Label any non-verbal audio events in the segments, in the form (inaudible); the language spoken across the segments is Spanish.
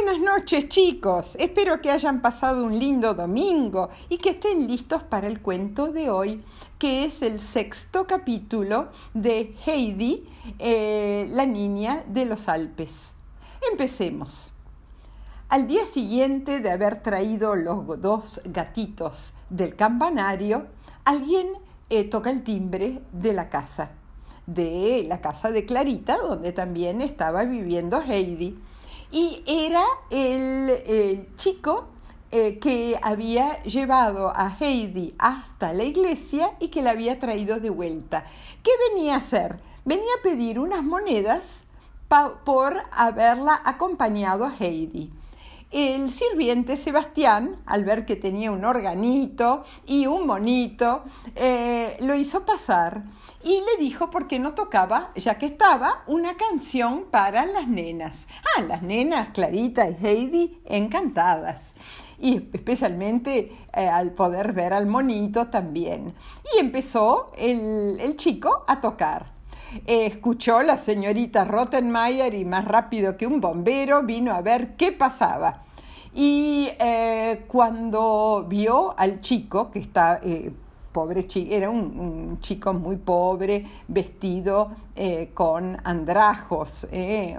Buenas noches chicos, espero que hayan pasado un lindo domingo y que estén listos para el cuento de hoy, que es el sexto capítulo de Heidi, eh, la niña de los Alpes. Empecemos. Al día siguiente de haber traído los dos gatitos del campanario, alguien eh, toca el timbre de la casa, de la casa de Clarita, donde también estaba viviendo Heidi y era el, chico eh, que había llevado a Heidi hasta la iglesia y que la había traído de vuelta. ¿Qué venía a hacer? Venía a pedir unas monedas por haberla acompañado a Heidi. El sirviente Sebastián, al ver que tenía un organito y un monito, eh, lo hizo pasar y le dijo por qué no tocaba, ya que estaba, una canción para las nenas. Ah, las nenas, Clarita y Heidi, encantadas. Y especialmente eh, al poder ver al monito también. Y empezó el chico a tocar. Eh, escuchó la señorita Rottenmeier y más rápido que un bombero vino a ver qué pasaba. Y eh, cuando vio al chico, que está, eh, pobre chico, era un, chico muy pobre, vestido con andrajos,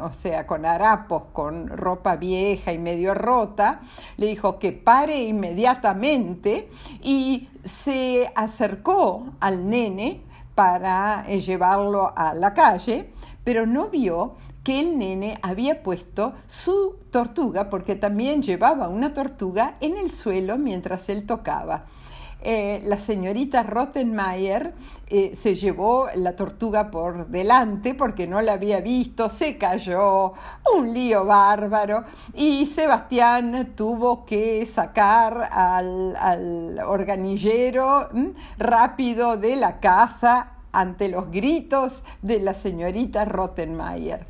o sea, con harapos, con ropa vieja y medio rota, le dijo que pare inmediatamente y se acercó al nene para eh, llevarlo a la calle, pero no vio que el nene había puesto su tortuga, porque también llevaba una tortuga en el suelo mientras él tocaba. Eh, la señorita Rottenmeier eh, se llevó la tortuga por delante porque no la había visto, se cayó, un lío bárbaro y Sebastián tuvo que sacar al, organillero rápido de la casa ante los gritos de la señorita Rottenmeier.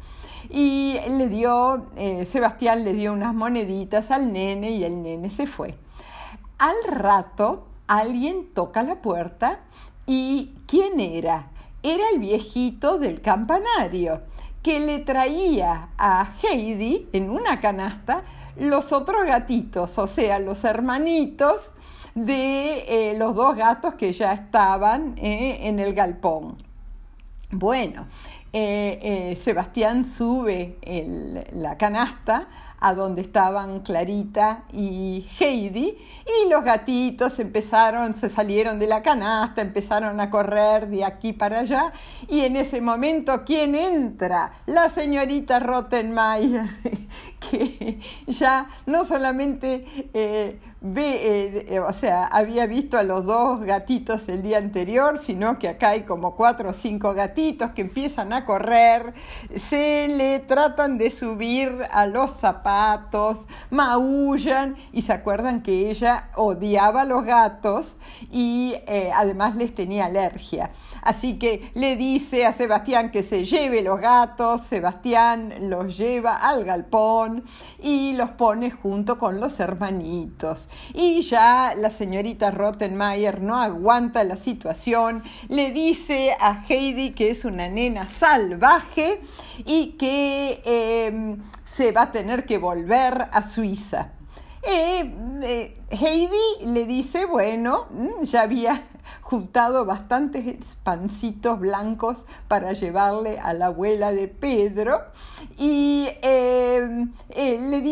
Y le dio, eh, Sebastián le dio unas moneditas al nene y el nene se fue. Al rato alguien toca la puerta y ¿quién era? Era el viejito del campanario que le traía a Heidi en una canasta los otros gatitos, o sea, los hermanitos de eh, los dos gatos que ya estaban eh, en el galpón. Bueno, eh, Sebastián sube la canasta a donde estaban Clarita y Heidi y los gatitos empezaron, se salieron de la canasta, empezaron a correr de aquí para allá y en ese momento, ¿quién entra? La señorita Rottenmeier, (laughs) que ya no solamente ve, eh, o sea, había visto a los dos gatitos el día anterior, sino que acá hay como cuatro o cinco gatitos que empiezan a correr, se le tratan de subir a los zapatos, maullan y se acuerdan que ella odiaba a los gatos y eh, además les tenía alergia. Así que le dice a Sebastián que se lleve los gatos, Sebastián los lleva al galpón y los pone junto con los hermanitos. Y ya la señorita Rottenmeier no aguanta la situación, le dice a Heidi que es una nena salvaje y que em, se va a tener que volver a Suiza. Eh, eh, Heidi le dice, bueno, mm, ya había juntado bastantes pancitos blancos para llevarle a la abuela de Pedro y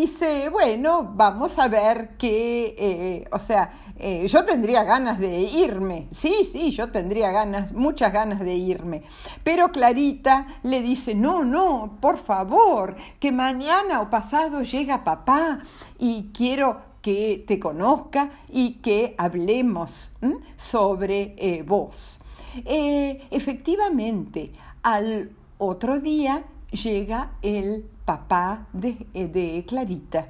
dice, bueno, vamos a ver qué, eh, o sea, eh, yo tendría ganas de irme, sí, sí, yo tendría ganas, muchas ganas de irme, pero Clarita le dice, no, no, por favor, que mañana o pasado llega papá y quiero que te conozca y que hablemos sobre eh, vos. Efectivamente, al otro día llega el papá de, eh, de Clarita.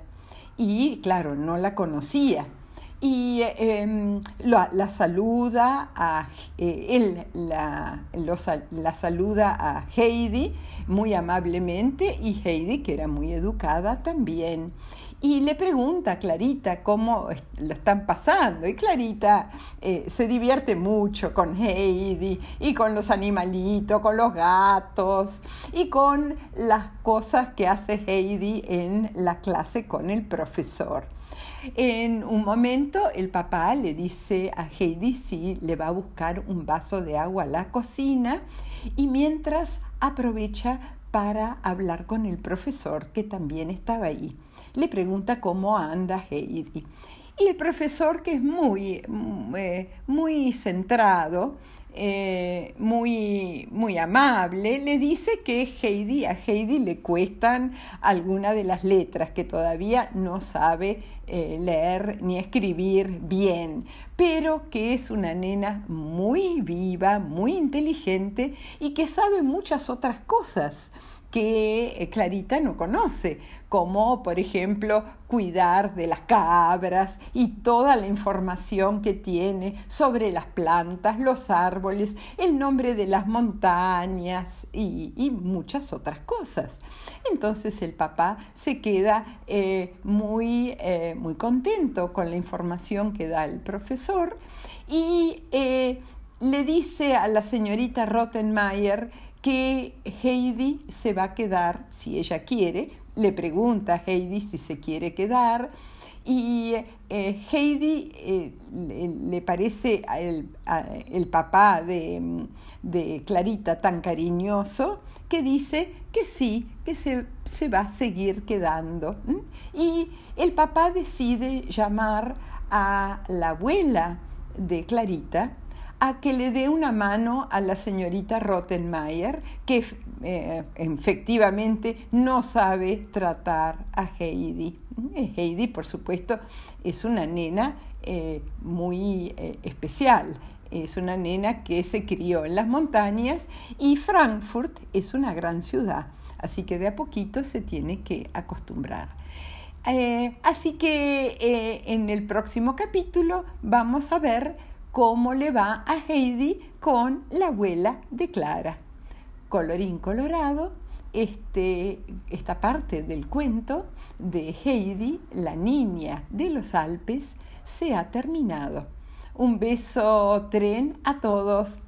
Y claro, no la conocía. Y em, la, saluda a él la, la, saluda a Heidi muy amablemente y Heidi que era muy educada también y le pregunta a Clarita cómo lo están pasando. Y Clarita eh, se divierte mucho con Heidi y con los animalitos, con los gatos y con las cosas que hace Heidi en la clase con el profesor. En un momento el papá le dice a Heidi si le va a buscar un vaso de agua a la cocina y mientras aprovecha para hablar con el profesor que también estaba ahí le pregunta cómo anda Heidi. Y el profesor, que es muy, mm, eh, muy centrado, eh, muy, muy amable, le dice que Heidi, a Heidi le cuestan algunas de las letras, que todavía no sabe eh, leer ni escribir bien, pero que es una nena muy viva, muy inteligente y que sabe muchas otras cosas que Clarita no conoce como por ejemplo cuidar de las cabras y toda la información que tiene sobre las plantas, los árboles, el nombre de las montañas y, muchas otras cosas. Entonces el papá se queda eh, muy, eh, muy contento con la información que da el profesor y eh, le dice a la señorita Rottenmeier que Heidi se va a quedar, si ella quiere, le pregunta a Heidi si se quiere quedar y eh, Heidi eh, le, parece el, el papá de, de, Clarita tan cariñoso que dice que sí, que se, se va a seguir quedando. Y el papá decide llamar a la abuela de Clarita a que le dé una mano a la señorita Rottenmeier, que eh, efectivamente no sabe tratar a Heidi. Eh, Heidi, por supuesto, es una nena eh, muy especial. Es una nena que se crió en las montañas y Frankfurt es una gran ciudad, así que de a poquito se tiene que acostumbrar. así que en el próximo capítulo vamos a ver cómo le va a Heidi con la abuela de Clara. Colorín colorado, este, esta parte del cuento de Heidi, la niña de los Alpes, se ha terminado. Un beso tren a todos.